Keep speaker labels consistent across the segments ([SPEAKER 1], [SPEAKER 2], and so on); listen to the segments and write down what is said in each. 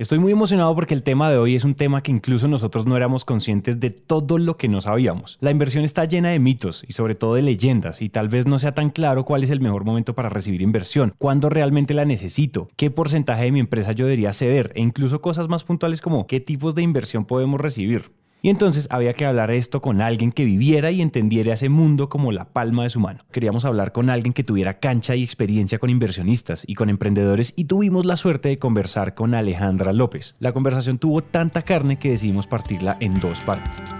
[SPEAKER 1] Estoy muy emocionado porque el tema de hoy es un tema que incluso nosotros no éramos conscientes de todo lo que no sabíamos. La inversión está llena de mitos y sobre todo de leyendas y tal vez no sea tan claro cuál es el mejor momento para recibir inversión, cuándo realmente la necesito, qué porcentaje de mi empresa yo debería ceder e incluso cosas más puntuales como qué tipos de inversión podemos recibir. Y entonces había que hablar esto con alguien que viviera y entendiera ese mundo como la palma de su mano. Queríamos hablar con alguien que tuviera cancha y experiencia con inversionistas y con emprendedores y tuvimos la suerte de conversar con Alejandra López. La conversación tuvo tanta carne que decidimos partirla en dos partes.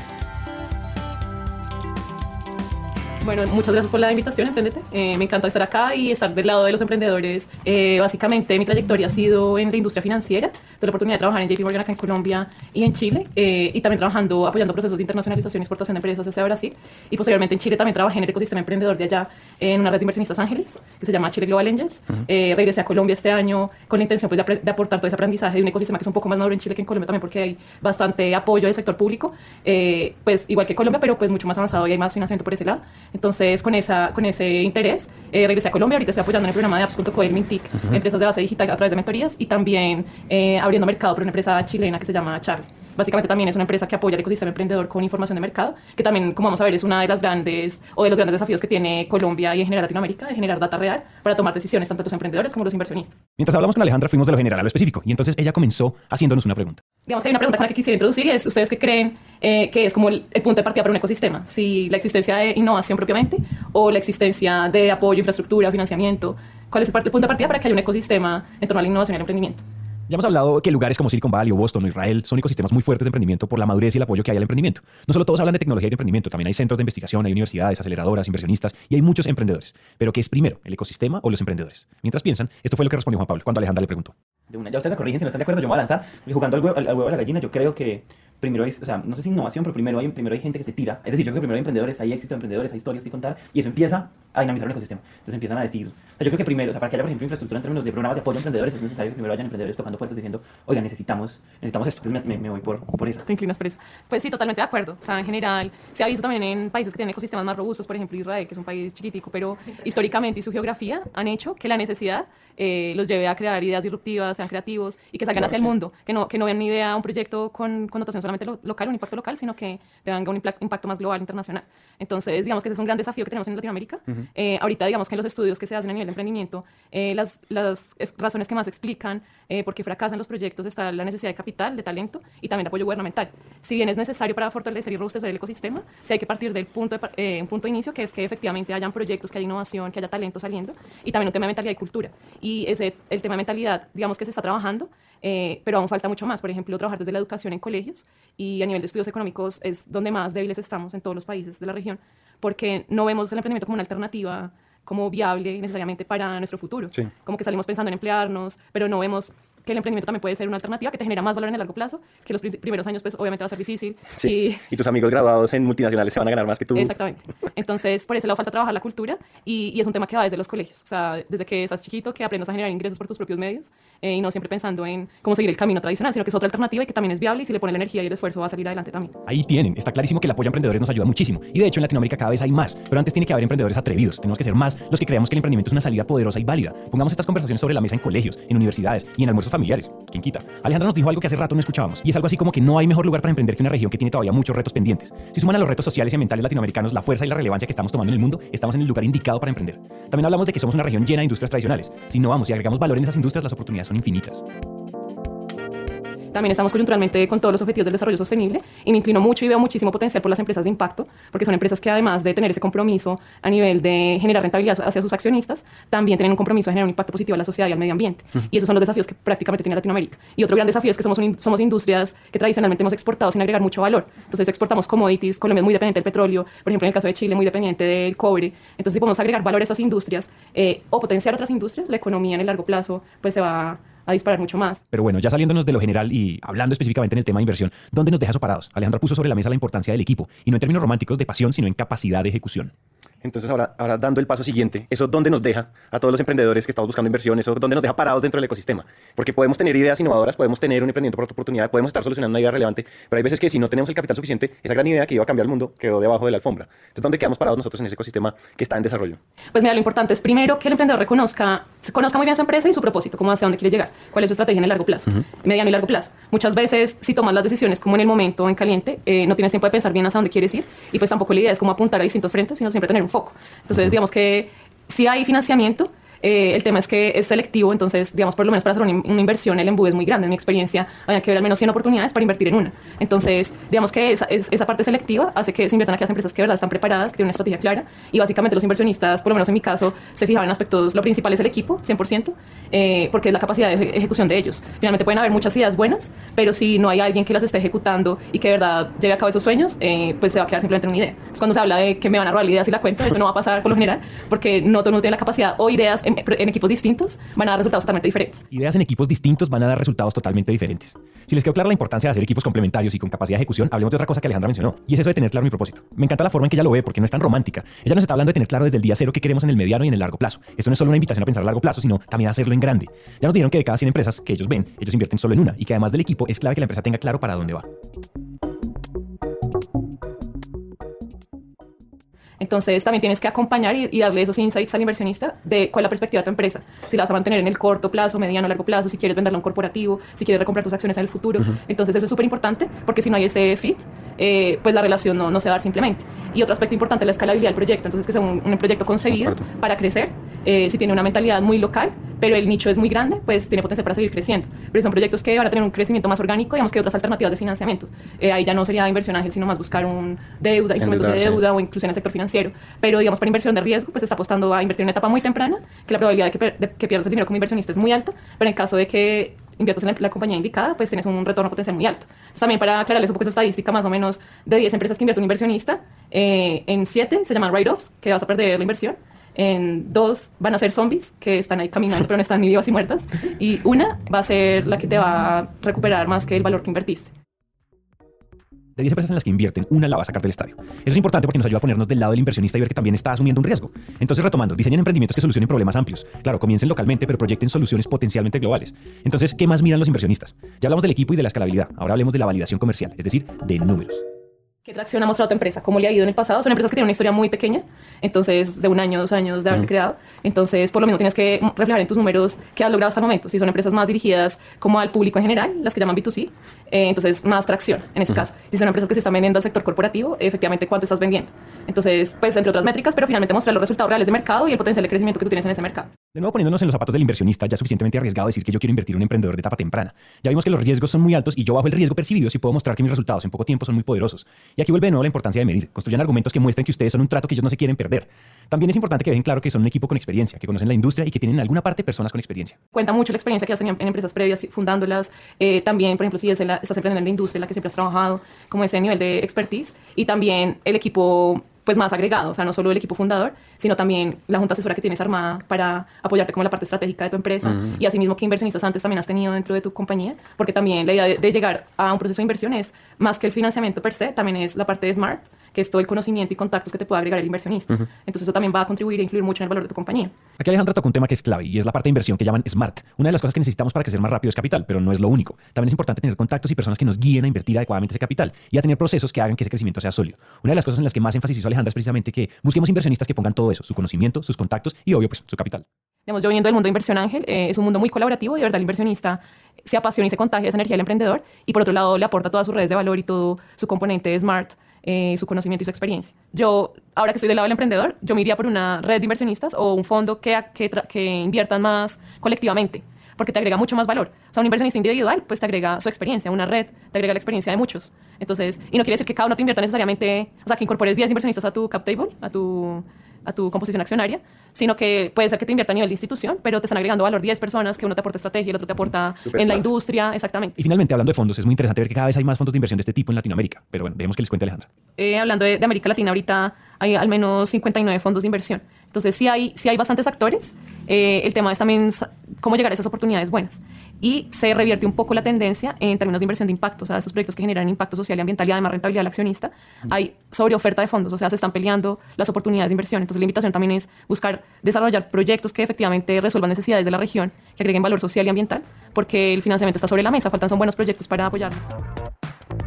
[SPEAKER 2] Bueno, muchas gracias por la invitación, Emprendete. Eh, me encanta estar acá y estar del lado de los emprendedores. Eh, básicamente, mi trayectoria ha sido en la industria financiera. Tuve la oportunidad de trabajar en JP Morgan acá en Colombia y en Chile. Eh, y también trabajando, apoyando procesos de internacionalización y exportación de empresas hacia Brasil. Y posteriormente en Chile también trabajé en el ecosistema emprendedor de allá, en una red de inversionistas ángeles, que se llama Chile Global Angels. regresé a Colombia este año con la intención pues, de, aportar todo ese aprendizaje de un ecosistema que es un poco más maduro en Chile que en Colombia también, porque hay bastante apoyo del sector público. pues igual que Colombia, pero pues mucho más avanzado y hay más financiamiento por ese lado. Entonces, con esa con ese interés, eh, regresé a Colombia. Ahorita estoy apoyando en el programa de apps.co Mintic, empresas de base digital a través de mentorías y también eh, abriendo mercado por una empresa chilena que se llama Charlie. Básicamente también es una empresa que apoya el ecosistema emprendedor con información de mercado, que también, como vamos a ver, es una de las grandes o de los grandes desafíos que tiene Colombia y en general Latinoamérica, de generar data real para tomar decisiones tanto los emprendedores como los inversionistas.
[SPEAKER 1] Mientras hablamos con Alejandra fuimos de lo general a lo específico y entonces ella comenzó haciéndonos una pregunta.
[SPEAKER 2] Digamos que hay una pregunta con la que quisiera introducir y es, ¿ustedes qué creen eh, que es como el, punto de partida para un ecosistema? Si la existencia de innovación propiamente o la existencia de apoyo, infraestructura, financiamiento, ¿cuál es el, el punto de partida para que haya un ecosistema en torno a la innovación y el emprendimiento?
[SPEAKER 1] Ya hemos hablado que lugares como Silicon Valley o Boston o Israel son ecosistemas muy fuertes de emprendimiento por la madurez y el apoyo que hay al emprendimiento. No solo todos hablan de tecnología y de emprendimiento, también hay centros de investigación, hay universidades, aceleradoras, inversionistas y hay muchos emprendedores. Pero ¿qué es primero, el ecosistema o los emprendedores? Mientras piensan, esto fue lo que respondió Juan Pablo cuando Alejandra le preguntó.
[SPEAKER 3] De una, ya ustedes me corrigen si no están de acuerdo, yo me voy a lanzar. jugando al huevo, al huevo de la gallina, yo creo que primero hay, o sea, no sé si innovación, pero primero hay, primero hay gente que se tira. Es decir, yo creo que primero hay emprendedores, hay éxito de emprendedores, hay historias que contar, y eso empieza a dinamizar el ecosistema. Entonces empiezan a decir, yo creo que primero, o sea, para que haya, por ejemplo, infraestructura en términos de programas de apoyo a emprendedores, es necesario que primero hayan emprendedores tocando puertas diciendo, oiga, necesitamos, necesitamos esto. Entonces me, me, voy por, por eso.
[SPEAKER 2] Te inclinas por eso. Pues sí, totalmente de acuerdo. O sea, en general, se ha visto también en países que tienen ecosistemas más robustos, por ejemplo, Israel, que es un país chiquitico, pero históricamente y su geografía han hecho que la necesidad eh, los lleve a crear ideas disruptivas, sean creativos y que salgan hacia el mundo, que no, que no vean ni idea un proyecto con connotación solamente local, un impacto local, sino que tengan un impacto más global, internacional. Entonces, digamos que ese es un gran desafío que tenemos en Latinoamérica. Eh, ahorita, digamos que en los estudios que se hacen a nivel de emprendimiento, eh, las, las razones que más explican por qué fracasan los proyectos está la necesidad de capital, de talento y también de apoyo gubernamental. Si bien es necesario para fortalecer y robustecer el ecosistema, sí hay que partir del punto de, un punto de inicio, que es que efectivamente hayan proyectos, que haya innovación, que haya talento saliendo y también un tema de mentalidad y cultura. Y ese, el tema de mentalidad, digamos que se está trabajando, eh, pero aún falta mucho más. Por ejemplo, trabajar desde la educación en colegios y a nivel de estudios económicos es donde más débiles estamos en todos los países de la región, porque no vemos el emprendimiento como una alternativa como viable necesariamente para nuestro futuro. Como que salimos pensando en emplearnos, pero no vemos que el emprendimiento también puede ser una alternativa que te genera más valor en el largo plazo, que los primeros años pues obviamente va a ser difícil.
[SPEAKER 1] Sí. Y, tus amigos graduados en multinacionales se van a ganar más que tú.
[SPEAKER 2] Exactamente. Entonces, por eso le falta trabajar la cultura y, es un tema que va desde los colegios. O sea, desde que estás chiquito, que aprendas a generar ingresos por tus propios medios eh, y no siempre pensando en cómo seguir el camino tradicional, sino que es otra alternativa y que también es viable y si le pones la energía y el esfuerzo va a salir adelante también.
[SPEAKER 1] Ahí tienen. Está clarísimo que el apoyo a emprendedores nos ayuda muchísimo. Y de hecho en Latinoamérica cada vez hay más. Pero antes tiene que haber emprendedores atrevidos. Tenemos que ser más los que creamos que el emprendimiento es una salida poderosa y válida. Pongamos estas conversaciones sobre la mesa en colegios, en universidades y en almuerzos familiares. ¿Quién Alejandra nos dijo algo que hace rato no escuchábamos, y es algo así como que no hay mejor lugar para emprender que una región que tiene todavía muchos retos pendientes. Si suman a los retos sociales y ambientales latinoamericanos la fuerza y la relevancia que estamos tomando en el mundo, estamos en el lugar indicado para emprender. También hablamos de que somos una región llena de industrias tradicionales. Si no vamos y agregamos valor en esas industrias, las oportunidades son infinitas.
[SPEAKER 2] También estamos coyunturalmente con todos los objetivos del desarrollo sostenible y me inclino mucho y veo muchísimo potencial por las empresas de impacto, porque son empresas que además de tener ese compromiso a nivel de generar rentabilidad hacia sus accionistas, también tienen un compromiso de generar un impacto positivo a la sociedad y al medio ambiente. Y esos son los desafíos que prácticamente tiene Latinoamérica. Y otro gran desafío es que somos, somos industrias que tradicionalmente hemos exportado sin agregar mucho valor. Entonces exportamos commodities, Colombia es muy dependiente del petróleo, por ejemplo en el caso de Chile muy dependiente del cobre. Entonces si podemos agregar valor a esas industrias eh, o potenciar otras industrias, la economía en el largo plazo pues se va disparar mucho más.
[SPEAKER 1] Pero bueno, ya saliéndonos de lo general y hablando específicamente en el tema de inversión, ¿dónde nos deja eso parados? Alejandra puso sobre la mesa la importancia del equipo, y no en términos románticos de pasión, sino en capacidad de ejecución.
[SPEAKER 4] Entonces ahora, ahora dando el paso siguiente, ¿eso dónde nos deja a todos los emprendedores que estamos buscando inversión? ¿Eso dónde nos deja parados dentro del ecosistema? Porque podemos tener ideas innovadoras, podemos tener un emprendimiento por oportunidad, podemos estar solucionando una idea relevante, pero hay veces que si no tenemos el capital suficiente, esa gran idea que iba a cambiar el mundo quedó debajo de la alfombra. Entonces, ¿dónde quedamos parados nosotros en ese ecosistema que está en desarrollo?
[SPEAKER 2] Pues mira, lo importante es primero que el emprendedor reconozca, conozca muy bien su empresa y su propósito, cómo hacia dónde quiere llegar, cuál es su estrategia en el largo plazo, mediano y largo plazo. Muchas veces, si tomas las decisiones como en el momento, en caliente, eh, no tienes tiempo de pensar bien hacia dónde quieres ir y pues tampoco la idea es como apuntar a distintos frentes, sino siempre tener un foco. Entonces, digamos que si hay financiamiento, eh, el tema es que es selectivo, entonces, digamos, por lo menos para hacer una, una, inversión, el embudo es muy grande. En mi experiencia, hay que ver al menos 100 oportunidades para invertir en una. Entonces, digamos que esa, esa parte selectiva hace que se inviertan aquellas empresas que de verdad están preparadas, que tienen una estrategia clara. Y básicamente los inversionistas, por lo menos en mi caso, se fijaban en aspectos, lo principal es el equipo, 100%, eh, porque es la capacidad de ejecución de ellos. Finalmente pueden haber muchas ideas buenas, pero si no hay alguien que las esté ejecutando y que de verdad lleve a cabo esos sueños, eh, pues se va a quedar simplemente en una idea. Entonces, cuando se habla de que me van a robar ideas y la cuenta, eso no va a pasar por lo general, porque no todo el mundo tiene la capacidad o ideas en, equipos distintos van a dar resultados totalmente diferentes.
[SPEAKER 1] Ideas en equipos distintos van a dar resultados totalmente diferentes. Si les quedó clara la importancia de hacer equipos complementarios y con capacidad de ejecución, hablemos de otra cosa que Alejandra mencionó, y es eso de tener claro mi propósito. Me encanta la forma en que ella lo ve porque no es tan romántica. Ella nos está hablando de tener claro desde el día cero qué queremos en el mediano y en el largo plazo. Esto no es solo una invitación a pensar a largo plazo, sino también a hacerlo en grande. Ya nos dijeron que de cada 100 empresas que ellos ven, ellos invierten solo en una y que además del equipo es clave que la empresa tenga claro para dónde va.
[SPEAKER 2] Entonces también tienes que acompañar y, y, darle esos insights al inversionista de cuál es la perspectiva de tu empresa. Si la vas a mantener en el corto plazo, mediano, largo plazo, si quieres venderla a un corporativo, si quieres recomprar tus acciones en el futuro. Uh -huh. Entonces eso es súper importante porque si no hay ese fit, eh, pues la relación no, no, se va a dar simplemente. Y otro aspecto importante es la escalabilidad del proyecto. Entonces que sea un, un proyecto concebido para crecer. Eh, si tiene una mentalidad muy local, pero el nicho es muy grande, pues tiene potencial para seguir creciendo. Pero son proyectos que van a tener un crecimiento más orgánico, digamos que otras alternativas de financiamiento. Eh, ahí ya no sería inversión ángel, sino más buscar un deuda, instrumentos de deuda sí. o incluso en el sector financiero. Pero digamos, para inversión de riesgo, pues está apostando a invertir en una etapa muy temprana, que la probabilidad de que, de que pierdas el dinero como inversionista es muy alta, pero en caso de que inviertas en la, la, compañía indicada, pues tienes un retorno potencial muy alto. Entonces, también para aclararles un poco esa estadística, más o menos de 10 empresas que invierte un inversionista, eh, en 7 se llaman write-offs, que vas a perder la inversión. En dos van a ser zombies, que están ahí caminando, pero no están ni vivas ni muertas. Y una va a ser la que te va a recuperar más que el valor que invertiste.
[SPEAKER 1] De 10 empresas en las que invierten, una la va a sacar del estadio. Eso es importante porque nos ayuda a ponernos del lado del inversionista y ver que también está asumiendo un riesgo. Entonces, retomando, diseñen emprendimientos que solucionen problemas amplios. Claro, comiencen localmente, pero proyecten soluciones potencialmente globales. Entonces, ¿qué más miran los inversionistas? Ya hablamos del equipo y de la escalabilidad. Ahora hablemos de la validación comercial, es decir, de números.
[SPEAKER 2] ¿Qué tracción ha mostrado tu empresa? ¿Cómo le ha ido en el pasado? Son empresas que tienen una historia muy pequeña, entonces de un año, dos años de haberse uh -huh. creado. Entonces, por lo mismo, tienes que reflejar en tus números qué has logrado hasta el momento. Si son empresas más dirigidas como al público en general, las que llaman B2C, eh, entonces más tracción en ese uh -huh. caso. Si son empresas que se están vendiendo al sector corporativo, efectivamente, ¿cuánto estás vendiendo? Entonces, pues, entre otras métricas, pero finalmente mostrar los resultados reales de mercado y el potencial de crecimiento que tú tienes en ese mercado.
[SPEAKER 1] De nuevo, poniéndonos en los zapatos del inversionista, ya suficientemente arriesgado decir que yo quiero invertir en un emprendedor de etapa temprana. Ya vimos que los riesgos son muy altos y yo bajo el riesgo percibido si puedo mostrar que mis resultados en poco tiempo son muy poderosos. Y aquí vuelve de nuevo la importancia de medir. Construyan argumentos que muestren que ustedes son un trato que ellos no se quieren perder. También es importante que dejen claro que son un equipo con experiencia, que conocen la industria y que tienen en alguna parte personas con experiencia.
[SPEAKER 2] Cuenta mucho la experiencia que has tenido en empresas previas, fundándolas. Eh, también, por ejemplo, si es la, estás emprendiendo en la industria en la que siempre has trabajado, como ese nivel de expertise. Y también el equipo pues más agregado, o sea, no solo el equipo fundador, sino también la junta asesora que tienes armada para apoyarte como la parte estratégica de tu empresa uh -huh. y asimismo qué inversionistas antes también has tenido dentro de tu compañía, porque también la idea de, de, llegar a un proceso de inversión es más que el financiamiento per se, también es la parte de SMART, que es todo el conocimiento y contactos que te puede agregar el inversionista. Uh -huh. Entonces eso también va a contribuir e influir mucho en el valor de tu compañía.
[SPEAKER 1] Aquí Alejandra tocó un tema que es clave y es la parte de inversión que llaman SMART. Una de las cosas que necesitamos para crecer más rápido es capital, pero no es lo único. También es importante tener contactos y personas que nos guíen a invertir adecuadamente ese capital y a tener procesos que hagan que ese crecimiento sea sólido. Una de las cosas en las que más énfasis hizo Alejandra es precisamente que busquemos inversionistas que pongan todo eso, su conocimiento, sus contactos y obvio pues su capital.
[SPEAKER 2] Digamos, yo viniendo del mundo de inversión ángel, eh, es un mundo muy colaborativo y de verdad el inversionista se apasiona y se contagia esa energía del emprendedor y por otro lado le aporta todas sus redes de valor y todo su componente smart, eh, su conocimiento y su experiencia. Yo, ahora que estoy del lado del emprendedor, yo me iría por una red de inversionistas o un fondo que, que, inviertan más colectivamente porque te agrega mucho más valor. O sea, un inversionista individual, pues te agrega su experiencia, una red te agrega la experiencia de muchos. Entonces, y no quiere decir que cada uno te invierta necesariamente, o sea, que incorpores 10 inversionistas a tu cap table, a tu, a tu composición accionaria, sino que puede ser que te invierta a nivel de institución, pero te están agregando valor 10 personas, que uno te aporta estrategia, el otro te aporta Super en smart. la industria, exactamente.
[SPEAKER 1] Y finalmente, hablando de fondos, es muy interesante ver que cada vez hay más fondos de inversión de este tipo en Latinoamérica. Pero bueno, dejemos que les cuente Alejandra.
[SPEAKER 2] Eh, hablando de, de, América Latina, ahorita hay al menos 59 fondos de inversión. Entonces, sí hay, sí hay bastantes actores. Eh, el tema es también cómo llegar a esas oportunidades buenas. Y se revierte un poco la tendencia en términos de inversión de impacto, o sea, esos proyectos que generan impacto social y ambiental y además rentabilidad al accionista. Hay sobre oferta de fondos, o sea, se están peleando las oportunidades de inversión. Entonces, la invitación también es buscar desarrollar proyectos que efectivamente resuelvan necesidades de la región, que agreguen valor social y ambiental, porque el financiamiento está sobre la mesa, faltan son buenos proyectos para apoyarlos.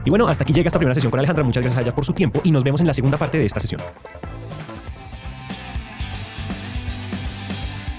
[SPEAKER 1] Y bueno, hasta aquí llega esta primera sesión con Alejandra. Muchas gracias a ella por su tiempo y nos vemos en la segunda parte de esta sesión.